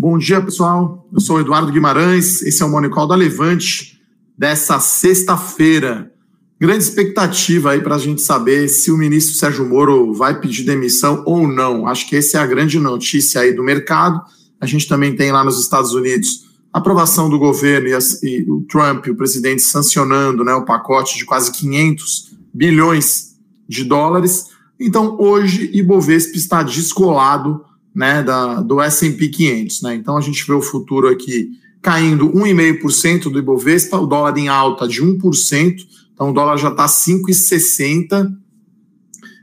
Bom dia, pessoal. Eu sou Eduardo Guimarães, esse é o Monicol da Levante dessa sexta-feira. Grande expectativa aí para a gente saber se o ministro Sérgio Moro vai pedir demissão ou não. Acho que essa é a grande notícia aí do mercado. A gente também tem lá nos Estados Unidos a aprovação do governo e, e o Trump, o presidente, sancionando né, o pacote de quase 500 bilhões de dólares. Então, hoje, Ibovespa está descolado né, da, do S&P 500. Né? Então a gente vê o futuro aqui caindo 1,5% do Ibovespa, o dólar em alta de 1%, então o dólar já está 5,60%.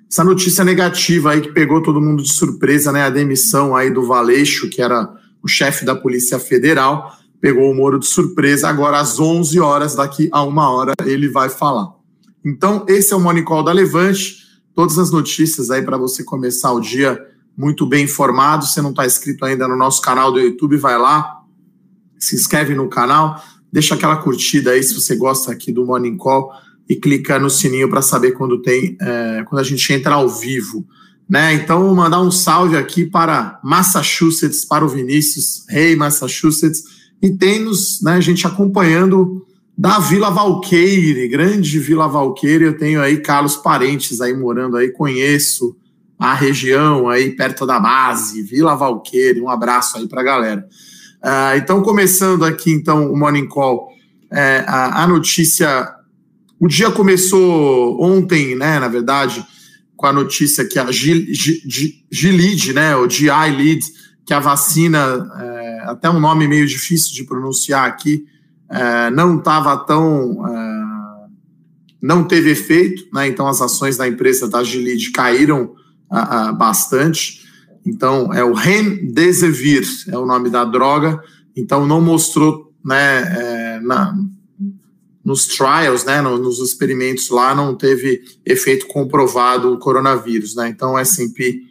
Essa notícia negativa aí que pegou todo mundo de surpresa, né, a demissão aí do Valeixo, que era o chefe da Polícia Federal, pegou o Moro de surpresa, agora às 11 horas, daqui a uma hora, ele vai falar. Então, esse é o Monicol da Levante, todas as notícias aí para você começar o dia muito bem informado. Se não está inscrito ainda no nosso canal do YouTube, vai lá, se inscreve no canal, deixa aquela curtida aí se você gosta aqui do Morning Call e clica no sininho para saber quando tem, é, quando a gente entra ao vivo. Né? Então, vou mandar um salve aqui para Massachusetts, para o Vinícius, rei hey, Massachusetts, e tem-nos, né, a gente acompanhando da Vila Valqueire, grande Vila Valqueire, eu tenho aí Carlos Parentes aí morando aí, conheço, a região aí perto da base, Vila Valqueire, um abraço aí para a galera. Uh, então, começando aqui então o Morning Call, é, a, a, notícia, o dia começou ontem, né, na verdade, com a notícia que a Gilead, né, o GI Lead, que a vacina, é, até um nome meio difícil de pronunciar aqui, é, não estava tão é, não teve efeito, né? Então as ações da empresa da Gilead caíram uh, uh, bastante. Então, é o Remdesivir, é o nome da droga. Então, não mostrou, né, é, na, nos trials, né, no, nos experimentos lá, não teve efeito comprovado o coronavírus, né? Então, S&P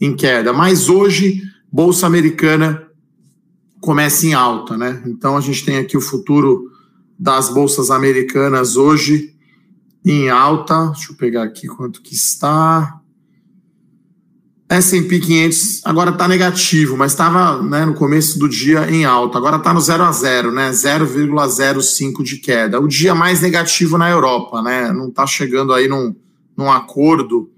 em queda. Mas hoje, Bolsa Americana começa em alta, né? Então, a gente tem aqui o futuro das bolsas americanas hoje em alta. Deixa eu pegar aqui quanto que está. S&P 500 agora está negativo, mas estava né, no começo do dia em alta. Agora está no 0 a 0, né? 0,05 de queda. O dia mais negativo na Europa, né? Não está chegando aí num, num acordo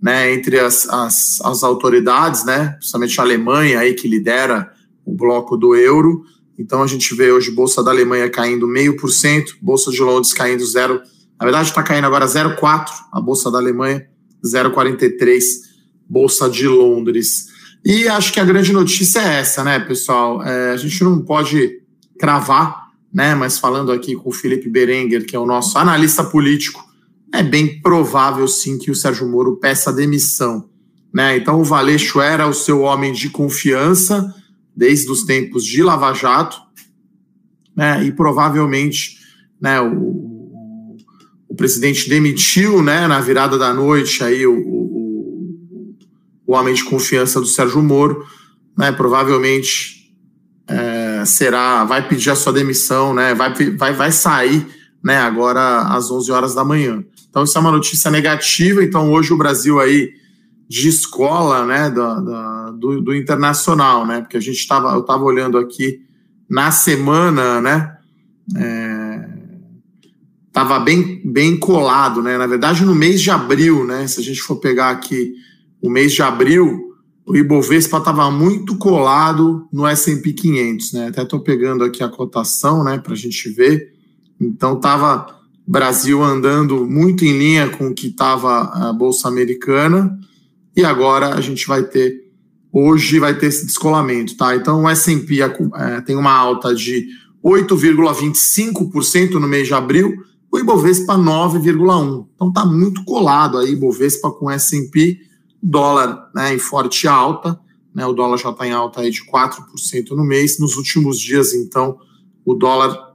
né, entre as, as, as autoridades, né? Principalmente a Alemanha aí que lidera o bloco do euro. Então a gente vê hoje bolsa da Alemanha caindo meio por cento, bolsa de Londres caindo zero. Na verdade está caindo agora 0,4 a bolsa da Alemanha, 0,43 Bolsa de Londres. E acho que a grande notícia é essa, né, pessoal? É, a gente não pode cravar, né, mas falando aqui com o Felipe Berenguer, que é o nosso analista político, é bem provável sim que o Sérgio Moro peça demissão. Né? Então o Valeixo era o seu homem de confiança desde os tempos de Lava Jato, né? e provavelmente né, o, o, presidente demitiu né, na virada da noite aí o, o homem de confiança do Sérgio Moro, né, provavelmente é, será, vai pedir a sua demissão, né, vai, vai, vai sair né, agora às 11 horas da manhã. Então isso é uma notícia negativa, então hoje o Brasil aí de escola né, da, da do, do, internacional, né, porque a gente estava, eu estava olhando aqui na semana, né, é, estava bem, bem colado, né, na verdade no mês de abril, né, se a gente for pegar aqui o mês de abril, o Ibovespa estava muito colado no S&P 500, né? Até estou pegando aqui a cotação, né, para a gente ver. Então estava Brasil andando muito em linha com o que estava a bolsa americana e agora a gente vai ter hoje vai ter esse descolamento, tá? Então o S&P é, tem uma alta de 8,25% no mês de abril, o Ibovespa 9,1. Então tá muito colado aí Ibovespa com S&P dólar né, em forte alta, né, o dólar já está em alta aí de 4% no mês. Nos últimos dias, então, o dólar,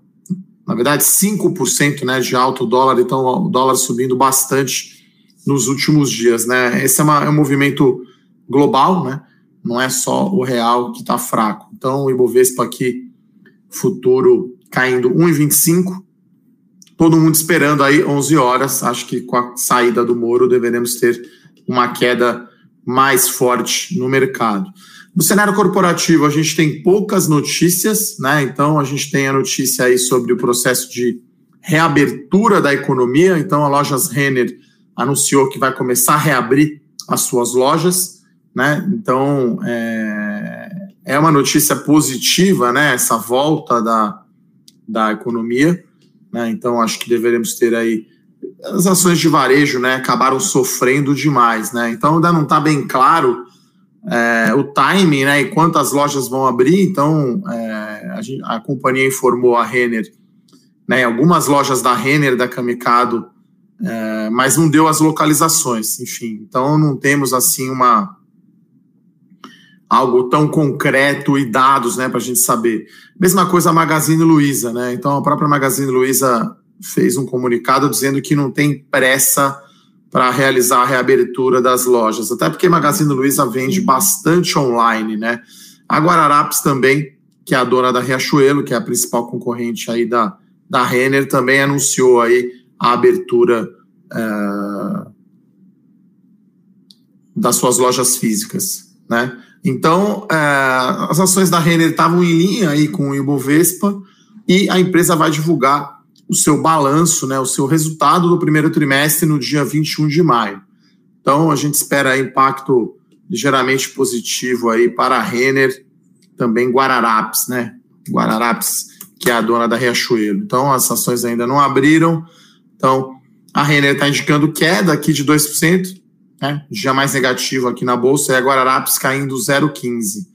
na verdade, 5% né, de alta o dólar, então o dólar subindo bastante nos últimos dias. Né? Esse é, uma, é um movimento global, né? não é só o real que está fraco. Então, o Ibovespa aqui, futuro caindo 1,25%, todo mundo esperando aí 11 horas. Acho que com a saída do Moro deveremos ter uma queda mais forte no mercado. No cenário corporativo, a gente tem poucas notícias, né? Então, a gente tem a notícia aí sobre o processo de reabertura da economia. Então, a Lojas Renner anunciou que vai começar a reabrir as suas lojas, né? Então, é, é uma notícia positiva, né? Essa volta da, da economia, né? Então, acho que deveremos ter aí as ações de varejo, né? Acabaram sofrendo demais, né? Então, ainda não está bem claro é, o timing, né, e quantas lojas vão abrir. Então, é, a, gente, a, companhia informou a Renner, né, algumas lojas da Renner, da Kamikado, é, mas não deu as localizações, enfim. Então, não temos assim uma algo tão concreto e dados, né, para a gente saber. Mesma coisa a Magazine Luiza, né? Então, a própria Magazine Luiza fez um comunicado dizendo que não tem pressa para realizar a reabertura das lojas, até porque Magazine Luiza vende bastante online, né? A Guararapes também, que é a dona da Riachuelo, que é a principal concorrente aí da, da Renner, também anunciou aí a abertura é, das suas lojas físicas, né? Então, é, as ações da Renner estavam em linha aí com o Ibovespa e a empresa vai divulgar o seu balanço, né, o seu resultado do primeiro trimestre no dia 21 de maio. Então, a gente espera impacto ligeiramente positivo aí para a Renner, também Guararapes, né? Guararapes, que é a dona da Riachuelo. Então, as ações ainda não abriram. Então, a Renner está indicando queda aqui de 2%, né? Dia mais negativo aqui na Bolsa, e a Guararapes caindo 0,15%.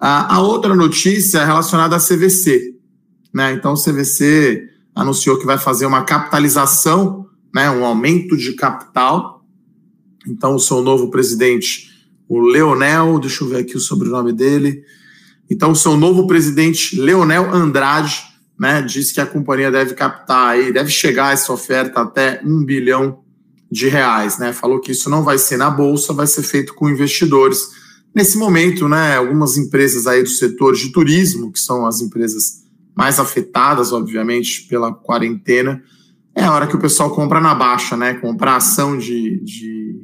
A, a outra notícia é relacionada à CVC. Né? Então, CVC anunciou que vai fazer uma capitalização, né, um aumento de capital. Então, o seu novo presidente, o Leonel, deixa eu ver aqui o sobrenome dele. Então, o seu novo presidente, Leonel Andrade, né, disse que a companhia deve captar aí, deve chegar essa oferta até um bilhão de reais, né? Falou que isso não vai ser na bolsa, vai ser feito com investidores. Nesse momento, né, algumas empresas aí do setor de turismo, que são as empresas mais afetadas, obviamente, pela quarentena, é a hora que o pessoal compra na baixa, né? Comprar ação de, de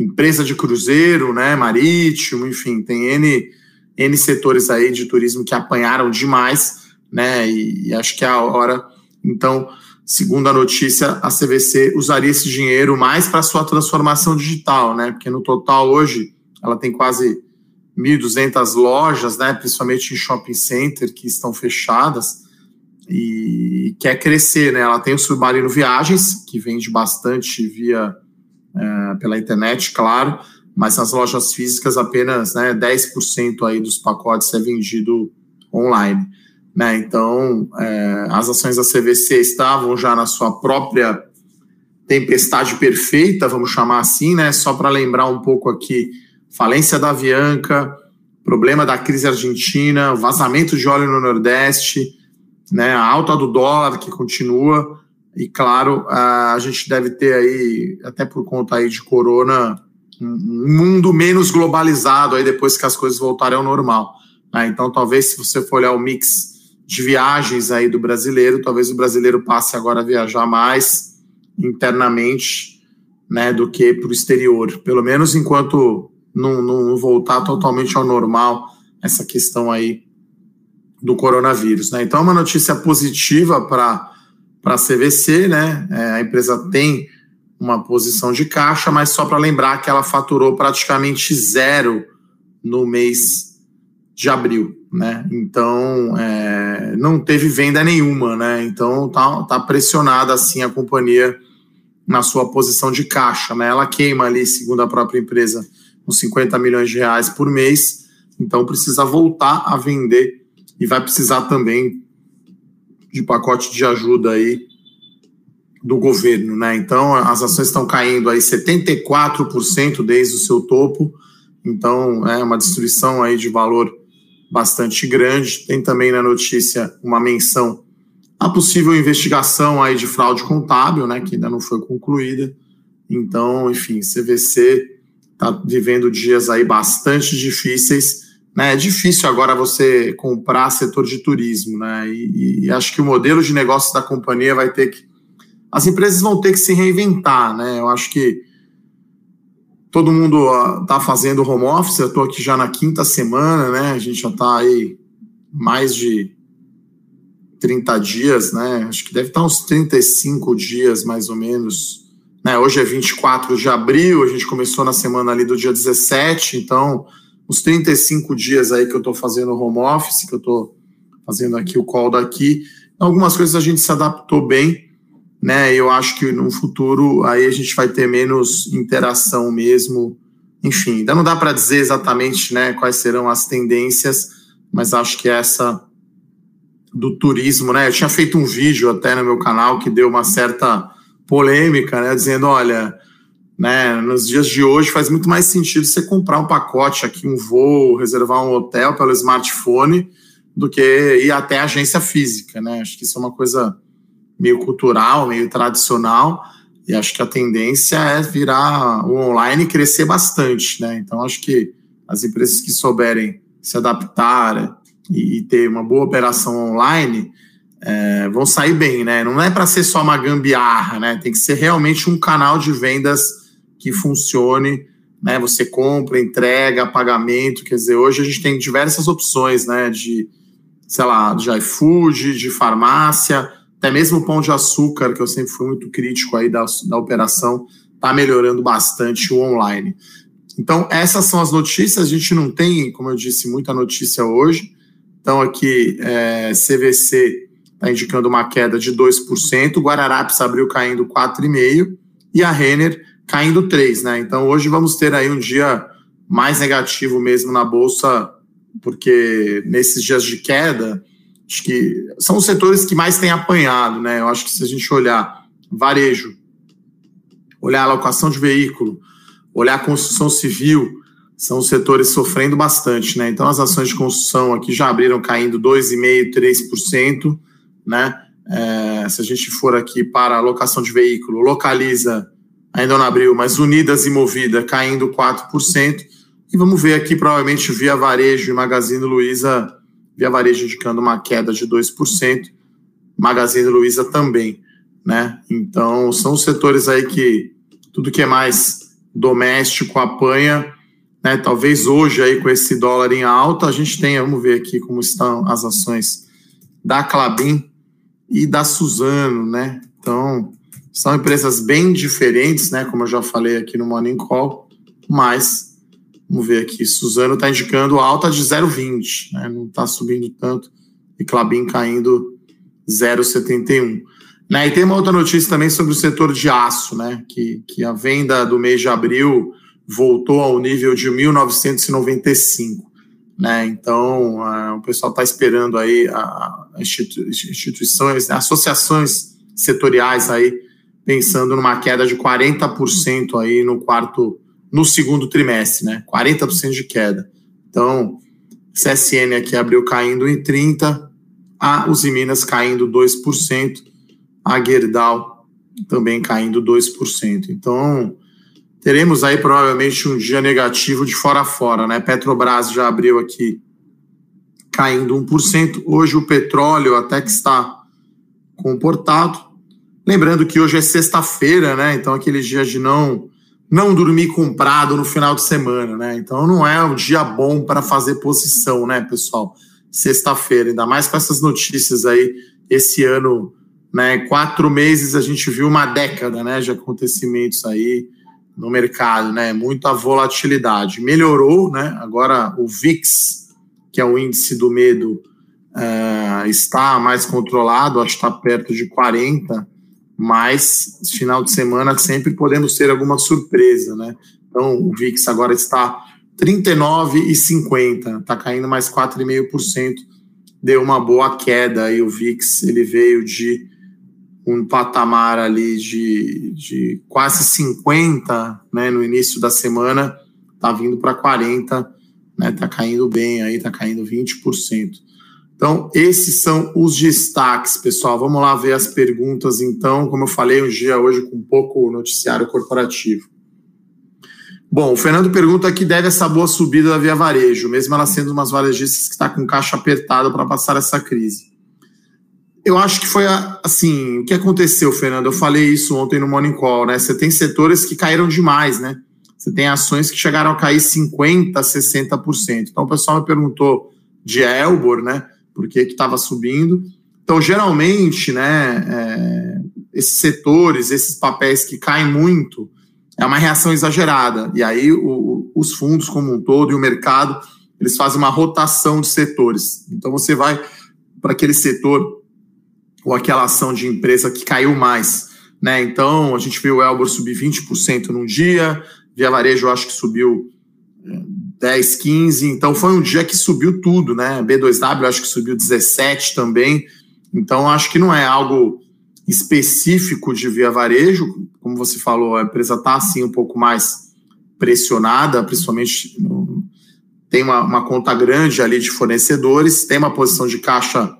empresa de cruzeiro, né? Marítimo, enfim, tem N, N setores aí de turismo que apanharam demais, né? E, e acho que é a hora. Então, segundo a notícia, a CVC usaria esse dinheiro mais para sua transformação digital, né? Porque no total hoje ela tem quase 1.200 lojas, né, principalmente em shopping center, que estão fechadas e quer crescer. Né? Ela tem o Submarino Viagens, que vende bastante via é, pela internet, claro, mas nas lojas físicas apenas né, 10% aí dos pacotes é vendido online. Né? Então, é, as ações da CVC estavam já na sua própria tempestade perfeita, vamos chamar assim, né? Só para lembrar um pouco aqui falência da Avianca, problema da crise argentina, vazamento de óleo no Nordeste, né, a alta do dólar que continua, e claro, a gente deve ter aí, até por conta aí de corona, um mundo menos globalizado aí depois que as coisas voltarem ao normal. Né? Então, talvez se você for olhar o mix de viagens aí do brasileiro, talvez o brasileiro passe agora a viajar mais internamente né, do que para o exterior. Pelo menos enquanto não, não voltar totalmente ao normal essa questão aí do coronavírus. Né? Então, é uma notícia positiva para a CVC, né? É, a empresa tem uma posição de caixa, mas só para lembrar que ela faturou praticamente zero no mês de abril, né? Então é, não teve venda nenhuma, né? Então tá, tá pressionada assim a companhia na sua posição de caixa, né? Ela queima ali, segundo a própria empresa, uns 50 milhões de reais por mês, então precisa voltar a vender e vai precisar também de pacote de ajuda aí do governo, né? Então as ações estão caindo aí 74% desde o seu topo, então é uma destruição aí de valor bastante grande. Tem também na notícia uma menção a possível investigação aí de fraude contábil, né, que ainda não foi concluída. Então, enfim, CVC está vivendo dias aí bastante difíceis. Né? É difícil agora você comprar setor de turismo, né? E, e, acho que o modelo de negócio da companhia vai ter que. As empresas vão ter que se reinventar, né? Eu acho que todo mundo está fazendo home office, eu estou aqui já na quinta semana, né? A gente já está aí mais de 30 dias, né? Acho que deve estar uns 35 dias, mais ou menos. Né? Hoje é 24 de abril, a gente começou na semana ali do dia 17, então uns 35 dias aí que eu estou fazendo home office, que eu estou fazendo aqui o call daqui. Algumas coisas a gente se adaptou bem, né? Eu acho que no futuro aí a gente vai ter menos interação mesmo. Enfim, ainda não dá para dizer exatamente né, quais serão as tendências, mas acho que essa do turismo, né? Eu tinha feito um vídeo até no meu canal que deu uma certa polêmica, né? Dizendo, olha, né, nos dias de hoje faz muito mais sentido você comprar um pacote aqui, um voo, reservar um hotel pelo smartphone, do que ir até a agência física, né? Acho que isso é uma coisa meio cultural, meio tradicional, e acho que a tendência é virar o online e crescer bastante, né? Então acho que as empresas que souberem se adaptar e ter uma boa operação online é, vão sair bem, né? Não é para ser só uma gambiarra, né? Tem que ser realmente um canal de vendas que funcione, né? Você compra, entrega, pagamento, quer dizer, hoje a gente tem diversas opções, né? De, sei lá, de iFood, de farmácia, até mesmo o pão de açúcar, que eu sempre fui muito crítico aí da, da operação, está melhorando bastante o online. Então, essas são as notícias. A gente não tem, como eu disse, muita notícia hoje. Então, aqui, é, CVC está indicando uma queda de 2%, Guararapes abriu caindo 4,5% e a Renner caindo 3%. Né? Então, hoje vamos ter aí um dia mais negativo mesmo na Bolsa, porque nesses dias de queda, acho que são os setores que mais têm apanhado, né? Eu acho que se a gente olhar varejo, olhar a alocação de veículo, olhar a construção civil, são os setores sofrendo bastante, né? Então as ações de construção aqui já abriram caindo 2,5%, 3%, né? É, se a gente for aqui para a alocação de veículo, localiza, ainda não abriu, mas Unidas e Movida caindo 4%. E vamos ver aqui, provavelmente, via varejo e Magazine Luiza Via Varejo indicando uma queda de 2%, Magazine Luiza também, né? Então, são os setores aí que tudo que é mais doméstico apanha, né? Talvez hoje aí com esse dólar em alta, a gente tenha, vamos ver aqui como estão as ações da Clabin e da Suzano, né? Então, são empresas bem diferentes, né? Como eu já falei aqui no Morning Call, mas Vamos ver aqui. Suzano está indicando alta de 0,20, né? não está subindo tanto. E Clabin caindo 0,71. Né? E tem uma outra notícia também sobre o setor de aço, né? que, que a venda do mês de abril voltou ao nível de 1995. Né? Então, uh, o pessoal está esperando aí a, instituições, né? associações setoriais aí pensando numa queda de 40% aí no quarto no segundo trimestre, né? 40% de queda. Então, CSN aqui abriu caindo em 30%, a Uzi Minas caindo 2%, a Gerdau também caindo 2%. Então, teremos aí provavelmente um dia negativo de fora a fora, né? Petrobras já abriu aqui caindo 1%. Hoje o petróleo até que está comportado. Lembrando que hoje é sexta-feira, né? Então aquele dia de não não dormir comprado no final de semana, né? Então não é um dia bom para fazer posição, né, pessoal? Sexta-feira, ainda mais com essas notícias aí, esse ano, né? Quatro meses a gente viu uma década, né, de acontecimentos aí no mercado, né? Muita volatilidade. Melhorou, né? Agora o VIX, que é o índice do medo, é, está mais controlado, acho que está perto de 40 mas final de semana sempre podemos ter alguma surpresa, né? Então o VIX agora está 39,50, está caindo mais 4,5%, deu uma boa queda e o VIX ele veio de um patamar ali de, de quase 50, né, no início da semana, tá vindo para 40, né, tá caindo bem aí, tá caindo 20%. Então, esses são os destaques, pessoal. Vamos lá ver as perguntas, então. Como eu falei, um dia hoje com pouco noticiário corporativo. Bom, o Fernando pergunta que deve essa boa subida da Via Varejo, mesmo ela sendo umas varejistas que está com caixa apertado para passar essa crise. Eu acho que foi assim, o que aconteceu, Fernando? Eu falei isso ontem no Morning Call, né? Você tem setores que caíram demais, né? Você tem ações que chegaram a cair 50%, 60%. Então o pessoal me perguntou de Elbor, né? Por que estava subindo. Então, geralmente, né, é, esses setores, esses papéis que caem muito, é uma reação exagerada. E aí o, os fundos como um todo e o mercado, eles fazem uma rotação de setores. Então você vai para aquele setor ou aquela ação de empresa que caiu mais. Né? Então a gente viu o Elbor subir 20% num dia, Via Varejo acho que subiu 10, é, 15, então foi um dia que subiu tudo, né? B2W eu acho que subiu 17 também. Então acho que não é algo específico de via varejo, como você falou, a empresa está assim um pouco mais pressionada, principalmente no, tem uma, uma, conta grande ali de fornecedores, tem uma posição de caixa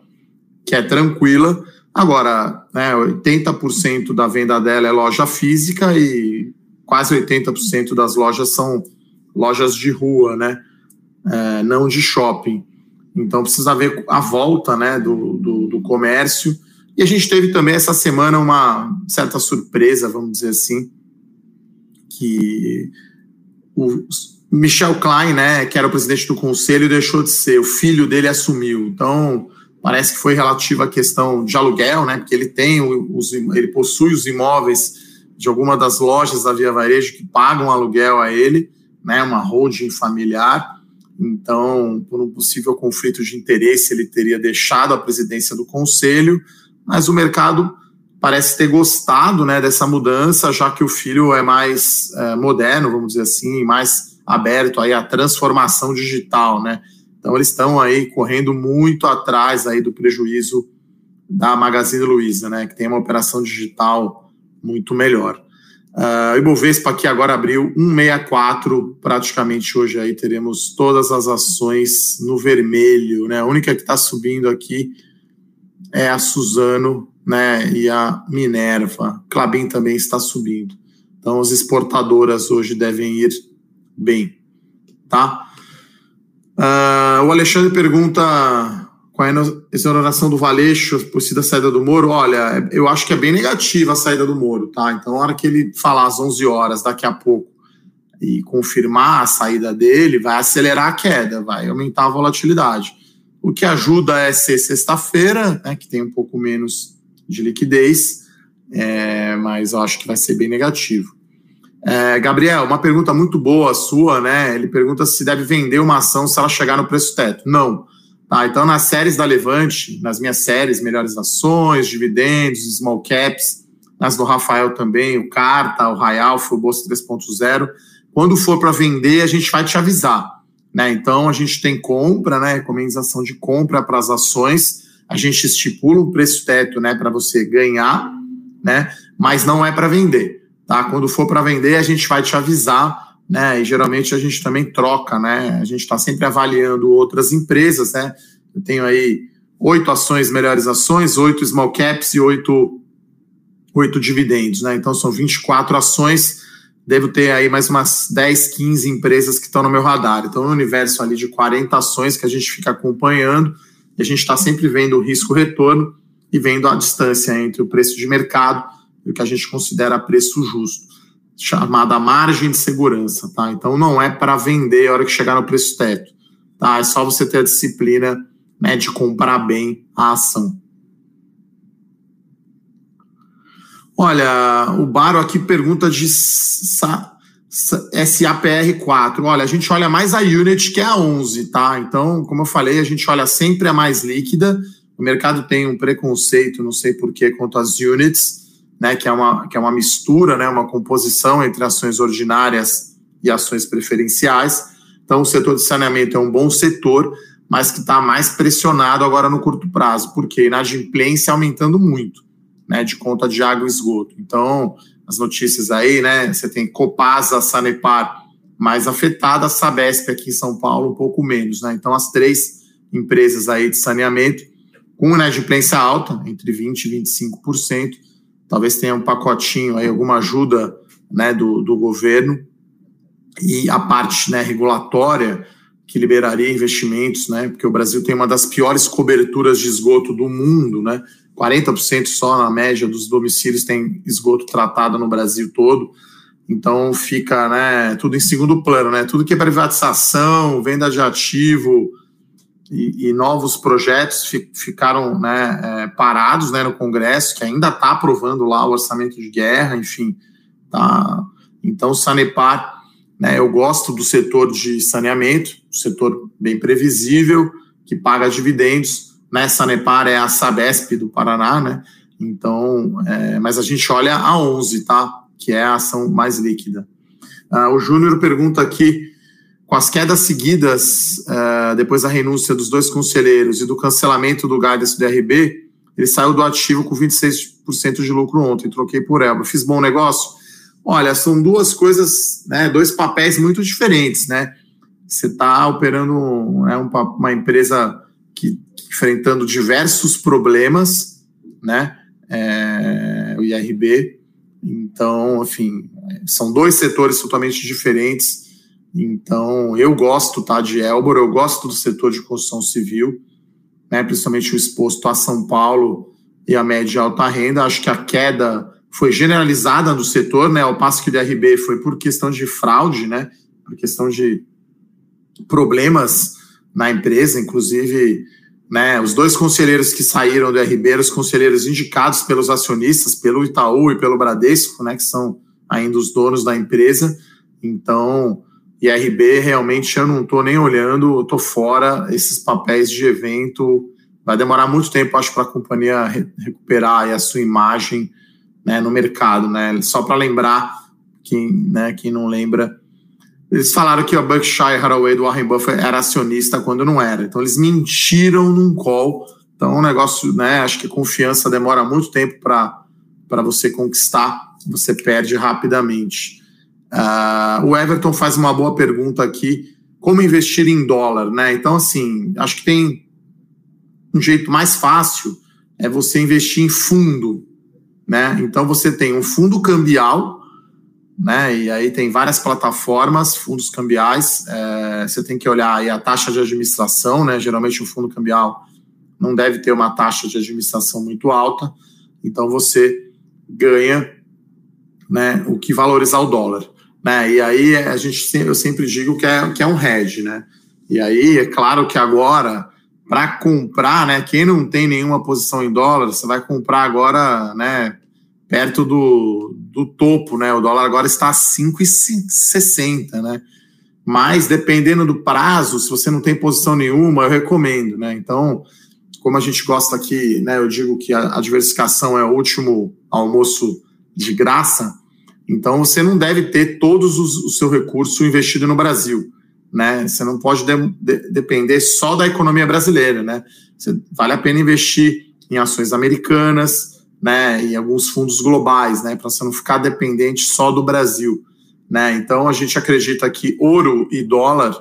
que é tranquila. Agora, né, 80% da venda dela é loja física e quase 80% das lojas são lojas de rua, né? É, não de shopping. Então precisa ver a volta né, do, do, do comércio e a gente teve também essa semana uma certa surpresa, vamos dizer assim, que o Michel Klein, né, que era o presidente do conselho, deixou de ser, o filho dele assumiu. Então, parece que foi relativo à questão de aluguel, né, porque ele tem os, ele possui os imóveis de alguma das lojas da Via Varejo que pagam aluguel a ele, né, uma holding familiar. Então, por um possível conflito de interesse, ele teria deixado a presidência do conselho mas o mercado parece ter gostado né, dessa mudança, já que o filho é mais é, moderno, vamos dizer assim, mais aberto aí à transformação digital, né? Então eles estão aí correndo muito atrás aí do prejuízo da Magazine Luiza, né? Que tem uma operação digital muito melhor. Uh, Ibovespa aqui agora abriu 164, praticamente hoje aí teremos todas as ações no vermelho, né? A única que está subindo aqui é a Suzano né, e a Minerva. Clabin também está subindo. Então, as exportadoras hoje devem ir bem. Tá? Uh, o Alexandre pergunta a exoneração do Valeixo por si da saída do Moro. Olha, eu acho que é bem negativa a saída do Moro. Tá? Então, na hora que ele falar às 11 horas, daqui a pouco, e confirmar a saída dele, vai acelerar a queda, vai aumentar a volatilidade. O que ajuda é ser sexta-feira, né, que tem um pouco menos de liquidez, é, mas eu acho que vai ser bem negativo. É, Gabriel, uma pergunta muito boa sua, né? Ele pergunta se deve vender uma ação se ela chegar no preço teto. Não. Tá, então, nas séries da Levante, nas minhas séries, melhores ações, dividendos, small caps, nas do Rafael também, o Carta, o Rayalf, o Bolsa 3.0, quando for para vender, a gente vai te avisar. Né? Então, a gente tem compra, né? recomendação de compra para as ações, a gente estipula um preço teto né, para você ganhar, né? mas não é para vender. Tá? Quando for para vender, a gente vai te avisar, né? e geralmente a gente também troca, né? a gente está sempre avaliando outras empresas. Né? Eu tenho aí oito ações, melhores ações, oito small caps e oito, oito dividendos. Né? Então, são 24 ações devo ter aí mais umas 10, 15 empresas que estão no meu radar. Então, no universo ali de 40 ações que a gente fica acompanhando, e a gente está sempre vendo o risco-retorno e vendo a distância entre o preço de mercado e o que a gente considera preço justo, chamada margem de segurança, tá? Então, não é para vender a hora que chegar no preço teto, tá? É só você ter a disciplina né, de comprar bem a ação. Olha, o Baro aqui pergunta de SAPR4. Olha, a gente olha mais a Unit que a 11, tá? Então, como eu falei, a gente olha sempre a mais líquida. O mercado tem um preconceito, não sei porquê, quanto às units, né? Que é uma, que é uma mistura, né? Uma composição entre ações ordinárias e ações preferenciais. Então, o setor de saneamento é um bom setor, mas que está mais pressionado agora no curto prazo, porque a inadimplência aumentando muito né, de conta de água e esgoto. Então, as notícias aí, né, você tem Copasa, Sanepar mais afetada, Sabesp aqui em São Paulo um pouco menos, né? Então, as três empresas aí de saneamento com inadimplência alta, entre 20% e 25%, talvez tenha um pacotinho aí, alguma ajuda né, do, do governo, e a parte né, regulatória que liberaria investimentos, né, porque o Brasil tem uma das piores coberturas de esgoto do mundo, né, 40% só na média dos domicílios tem esgoto tratado no Brasil todo. Então fica né, tudo em segundo plano, né? Tudo que é privatização, venda de ativo e, e novos projetos fi, ficaram né, é, parados né, no Congresso, que ainda está aprovando lá o orçamento de guerra, enfim. Tá. Então, Sanepar, né, eu gosto do setor de saneamento, setor bem previsível, que paga dividendos. Né, Sanepar é a Sabesp do Paraná, né? Então, é, mas a gente olha a 11, tá? que é a ação mais líquida. Uh, o Júnior pergunta aqui, com as quedas seguidas uh, depois da renúncia dos dois conselheiros e do cancelamento do guidance do DRB, ele saiu do ativo com 26% de lucro ontem, troquei por Elba. Fiz bom negócio? Olha, são duas coisas, né, dois papéis muito diferentes, né? Você está operando né, uma, uma empresa que, enfrentando diversos problemas, né? É, o IRB, então, enfim, são dois setores totalmente diferentes. Então, eu gosto tá, de Elbor, eu gosto do setor de construção civil, né, principalmente o exposto a São Paulo e a média e alta renda. Acho que a queda foi generalizada no setor, né, ao passo que o DRB foi por questão de fraude, né, por questão de problemas na empresa, inclusive né, os dois conselheiros que saíram do RB, os conselheiros indicados pelos acionistas, pelo Itaú e pelo Bradesco, né, que são ainda os donos da empresa. Então, IRB realmente eu não estou nem olhando, estou fora esses papéis de evento. Vai demorar muito tempo, acho, para a companhia recuperar a sua imagem né, no mercado. Né? Só para lembrar, quem, né, quem não lembra, eles falaram que a Berkshire Hathaway do Warren Buffett era acionista quando não era. Então eles mentiram num call. Então, um negócio, né? Acho que confiança demora muito tempo para você conquistar, você perde rapidamente. Uh, o Everton faz uma boa pergunta aqui: como investir em dólar, né? Então, assim, acho que tem um jeito mais fácil é você investir em fundo, né? Então você tem um fundo cambial né? E aí tem várias plataformas, fundos cambiais. É, você tem que olhar aí a taxa de administração, né? Geralmente o fundo cambial não deve ter uma taxa de administração muito alta, então você ganha, né? O que valorizar o dólar, né? E aí a gente eu sempre digo que é que é um hedge, né? E aí é claro que agora para comprar, né? Quem não tem nenhuma posição em dólar, você vai comprar agora, né? perto do, do topo, né? O dólar agora está a 5,60, né? Mas dependendo do prazo, se você não tem posição nenhuma, eu recomendo, né? Então, como a gente gosta aqui, né? Eu digo que a, a diversificação é o último almoço de graça. Então, você não deve ter todos os, o seu recurso investido no Brasil, né? Você não pode de, de, depender só da economia brasileira, né? Você, vale a pena investir em ações americanas, né, em alguns fundos globais, né, para você não ficar dependente só do Brasil, né? Então a gente acredita que ouro e dólar,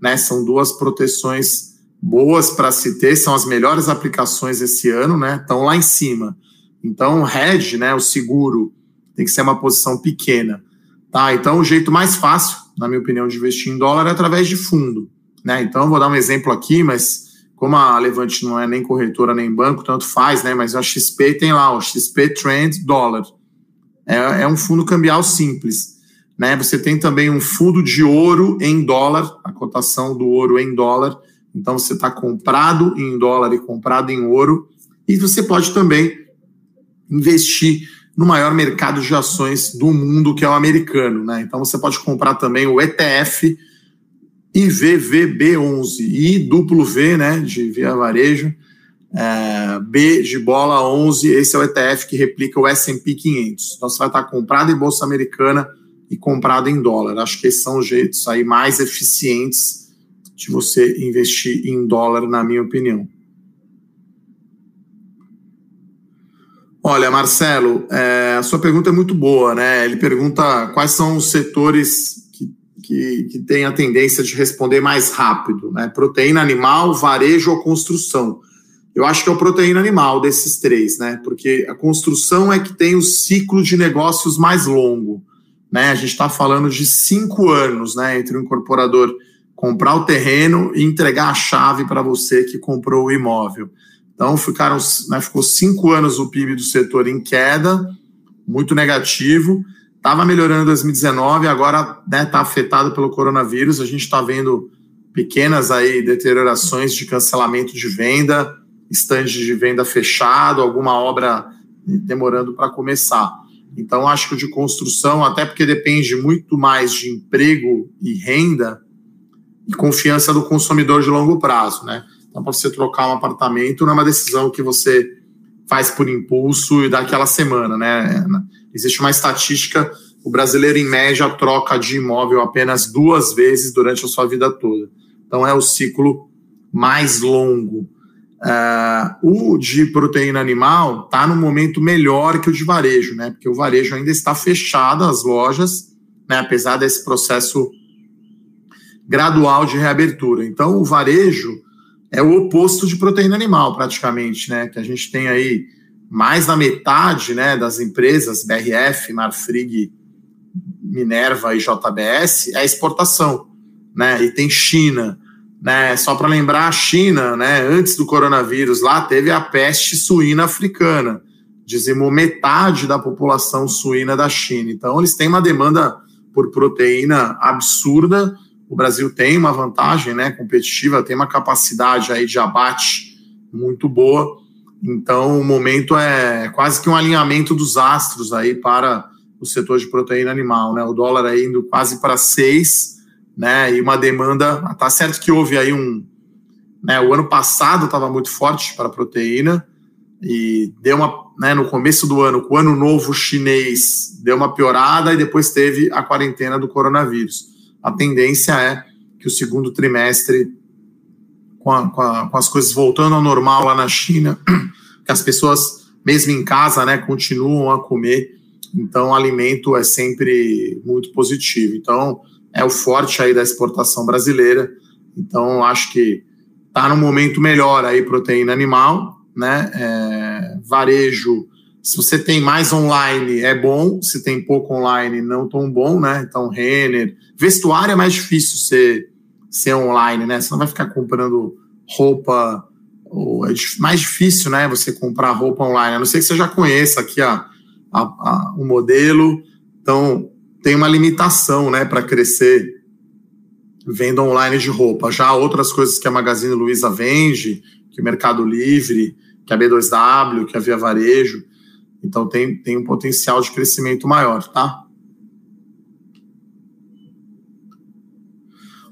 né, são duas proteções boas para se ter, são as melhores aplicações esse ano, né? Estão lá em cima. Então o hedge, né, o seguro, tem que ser uma posição pequena, tá? Então o jeito mais fácil, na minha opinião, de investir em dólar é através de fundo, né? Então vou dar um exemplo aqui, mas como a Levante não é nem corretora nem banco, tanto faz, né? Mas a XP tem lá o XP Trend Dollar. É, é um fundo cambial simples. Né? Você tem também um fundo de ouro em dólar, a cotação do ouro em dólar. Então você está comprado em dólar e comprado em ouro. E você pode também investir no maior mercado de ações do mundo, que é o americano. Né? Então você pode comprar também o ETF IVVB11, I duplo V, né, de via varejo, é, B de bola 11, esse é o ETF que replica o S&P 500. Então você vai estar comprado em bolsa americana e comprado em dólar. Acho que esses são os jeitos aí mais eficientes de você investir em dólar, na minha opinião. Olha, Marcelo, é, a sua pergunta é muito boa, né? Ele pergunta quais são os setores que, que tem a tendência de responder mais rápido, né? Proteína animal, varejo ou construção. Eu acho que é o proteína animal desses três, né? Porque a construção é que tem o ciclo de negócios mais longo, né? A gente está falando de cinco anos, né? Entre o incorporador comprar o terreno e entregar a chave para você que comprou o imóvel. Então ficaram, né, ficou cinco anos o PIB do setor em queda, muito negativo estava melhorando em 2019, agora está né, tá afetado pelo coronavírus. A gente está vendo pequenas aí deteriorações de cancelamento de venda, estande de venda fechado, alguma obra demorando para começar. Então, acho que o de construção, até porque depende muito mais de emprego e renda e confiança do consumidor de longo prazo, né? Então, para você trocar um apartamento, não é uma decisão que você faz por impulso e daquela semana, né? Existe uma estatística, o brasileiro, em média, troca de imóvel apenas duas vezes durante a sua vida toda. Então, é o ciclo mais longo. Uh, o de proteína animal está no momento melhor que o de varejo, né? Porque o varejo ainda está fechado, as lojas, né? apesar desse processo gradual de reabertura. Então, o varejo é o oposto de proteína animal, praticamente, né? Que a gente tem aí mais da metade né, das empresas, BRF, Marfrig, Minerva e JBS, é exportação, né? E tem China, né? Só para lembrar, a China, né, antes do coronavírus, lá teve a peste suína africana, dizimou metade da população suína da China. Então, eles têm uma demanda por proteína absurda. O Brasil tem uma vantagem, né, competitiva, tem uma capacidade aí de abate muito boa. Então, o momento é quase que um alinhamento dos astros aí para o setor de proteína animal, né? O dólar aí indo quase para seis né? E uma demanda, tá certo que houve aí um, né? O ano passado estava muito forte para proteína e deu uma, né? No começo do ano, com o ano novo chinês, deu uma piorada e depois teve a quarentena do coronavírus. A tendência é que o segundo trimestre, com, a, com, a, com as coisas voltando ao normal lá na China, que as pessoas, mesmo em casa, né, continuam a comer. Então, alimento é sempre muito positivo. Então, é o forte aí da exportação brasileira. Então, acho que está no momento melhor aí proteína animal, né? É, varejo, se você tem mais online, é bom. Se tem pouco online, não tão bom, né? Então, Renner. Vestuário é mais difícil ser, ser online, né? Você não vai ficar comprando roupa. É mais difícil, né? Você comprar roupa online. A não ser que você já conheça aqui a, a, a o modelo. Então, tem uma limitação né, para crescer venda online de roupa. Já outras coisas que a Magazine Luiza vende, que o Mercado Livre, que a B2W, que a Via Varejo, então tem, tem um potencial de crescimento maior, tá?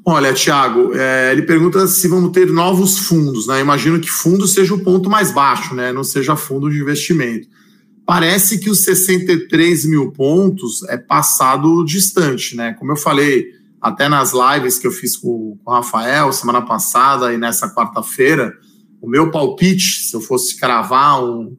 Olha, Tiago, é, ele pergunta se vamos ter novos fundos, né? Imagino que fundo seja o ponto mais baixo, né? Não seja fundo de investimento parece que os 63 mil pontos é passado distante, né? Como eu falei, até nas lives que eu fiz com, com o Rafael semana passada e nessa quarta-feira, o meu palpite, se eu fosse cravar um,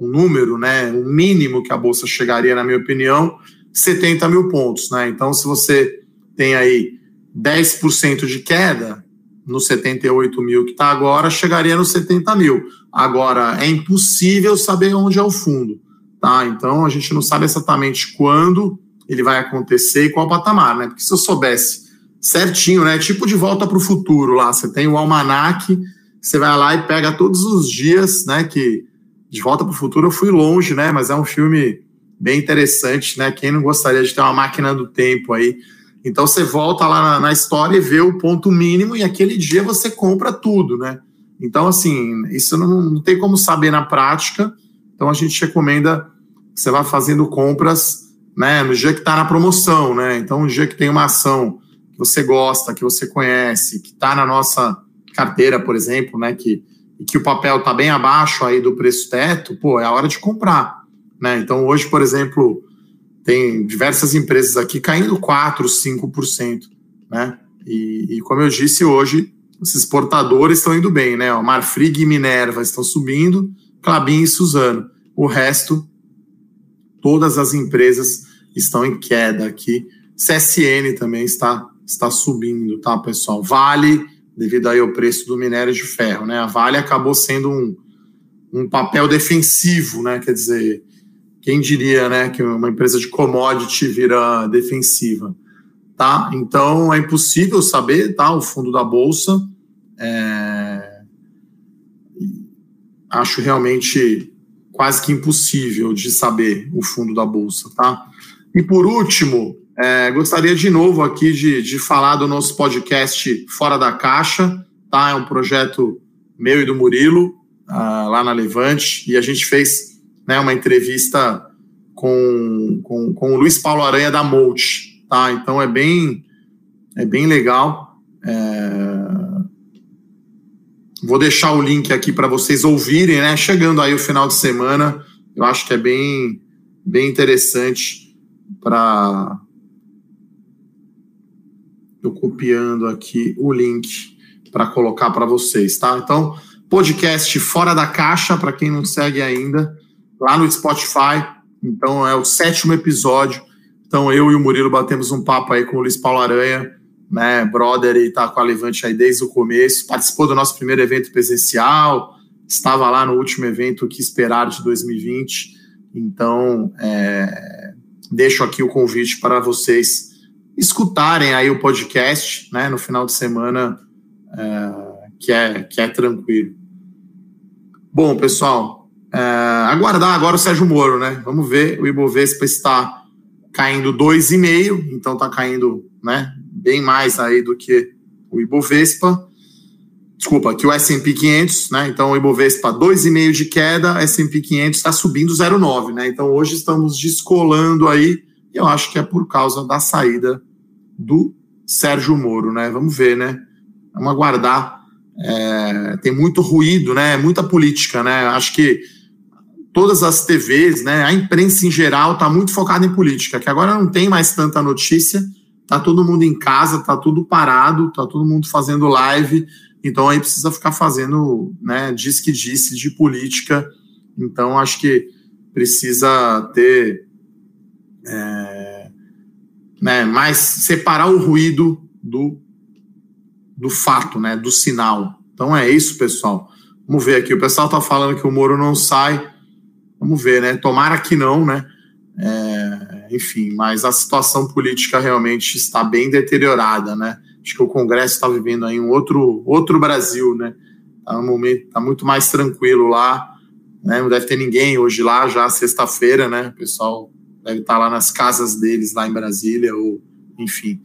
um número, né, um mínimo que a bolsa chegaria, na minha opinião, 70 mil pontos, né? Então, se você tem aí 10% de queda no 78 mil que está agora, chegaria nos 70 mil. Agora, é impossível saber onde é o fundo. Tá? Então a gente não sabe exatamente quando ele vai acontecer e qual patamar, né? Porque se eu soubesse certinho, né? Tipo de volta para o futuro lá, você tem o almanac, você vai lá e pega todos os dias, né? Que de volta para o futuro eu fui longe, né? Mas é um filme bem interessante, né? Quem não gostaria de ter uma máquina do tempo aí? Então você volta lá na, na história e vê o ponto mínimo e aquele dia você compra tudo, né? Então, assim, isso não, não tem como saber na prática. Então a gente recomenda você vai fazendo compras né, no dia que está na promoção, né? Então, no dia que tem uma ação que você gosta, que você conhece, que está na nossa carteira, por exemplo, né? Que, que o papel está bem abaixo aí do preço teto, pô, é a hora de comprar. Né? Então, hoje, por exemplo, tem diversas empresas aqui caindo 4%, 5%. Né? E, e como eu disse hoje, os exportadores estão indo bem, né? Marfrig e Minerva estão subindo, Clabin e Suzano. O resto todas as empresas estão em queda aqui. CSN também está, está subindo, tá, pessoal? Vale, devido aí ao preço do minério de ferro, né? A Vale acabou sendo um, um papel defensivo, né? Quer dizer, quem diria, né, que uma empresa de commodity vira defensiva, tá? Então é impossível saber, tá? O fundo da bolsa, é... acho realmente quase que impossível de saber o fundo da bolsa, tá? E por último, é, gostaria de novo aqui de, de falar do nosso podcast Fora da Caixa, tá? É um projeto meu e do Murilo, uh, lá na Levante, e a gente fez né, uma entrevista com, com, com o Luiz Paulo Aranha da Molt, tá? Então é bem, é bem legal. É... Vou deixar o link aqui para vocês ouvirem, né? Chegando aí o final de semana, eu acho que é bem, bem interessante para eu copiando aqui o link para colocar para vocês, tá? Então, podcast Fora da Caixa, para quem não segue ainda, lá no Spotify. Então, é o sétimo episódio. Então, eu e o Murilo batemos um papo aí com o Luiz Paulo Aranha, né, brother, e tá com a Levante aí desde o começo. Participou do nosso primeiro evento presencial, estava lá no último evento que esperar de 2020. Então, é, deixo aqui o convite para vocês escutarem aí o podcast, né, no final de semana, é, que, é, que é tranquilo. Bom, pessoal, é, aguardar agora o Sérgio Moro, né? Vamos ver, o Ibovespa está caindo 2,5, então está caindo, né, bem mais aí do que o Ibovespa. Desculpa, que o S&P 500, né? Então o Ibovespa 2,5 de queda, S&P 500 está subindo 0,9, né? Então hoje estamos descolando aí eu acho que é por causa da saída do Sérgio Moro, né? Vamos ver, né? Vamos aguardar. É, tem muito ruído, né? Muita política, né? Acho que todas as TVs, né? A imprensa em geral está muito focada em política, que agora não tem mais tanta notícia. Tá todo mundo em casa, tá tudo parado, tá todo mundo fazendo live. Então aí precisa ficar fazendo, né? Diz que disse de política. Então acho que precisa ter é, né, mais separar o ruído do, do fato, né, do sinal. Então é isso, pessoal. Vamos ver aqui. O pessoal está falando que o Moro não sai. Vamos ver, né? Tomara que não, né? É, enfim, mas a situação política realmente está bem deteriorada, né? Acho que o Congresso está vivendo aí um outro, outro Brasil, né? Está um momento, tá muito mais tranquilo lá, né? Não deve ter ninguém hoje lá, já sexta-feira, né? O pessoal deve estar lá nas casas deles, lá em Brasília, ou enfim.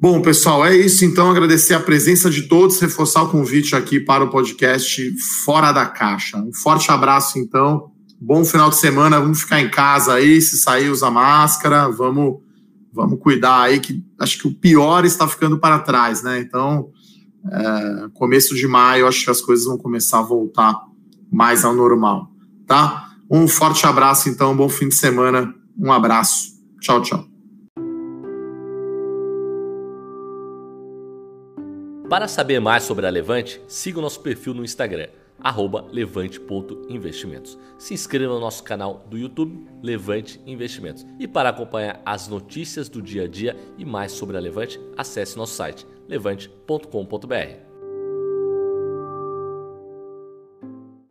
Bom, pessoal, é isso. Então, agradecer a presença de todos, reforçar o convite aqui para o podcast Fora da Caixa. Um forte abraço, então. Bom final de semana. Vamos ficar em casa aí. Se sair, usa máscara. Vamos, vamos cuidar aí, que acho que o pior está ficando para trás, né? Então, é, começo de maio, acho que as coisas vão começar a voltar mais ao normal, tá? Um forte abraço, então, um bom fim de semana. Um abraço. Tchau, tchau. Para saber mais sobre a Levante, siga o nosso perfil no Instagram, levante.investimentos. Se inscreva no nosso canal do YouTube, Levante Investimentos. E para acompanhar as notícias do dia a dia e mais sobre a Levante, acesse nosso site levante.com.br.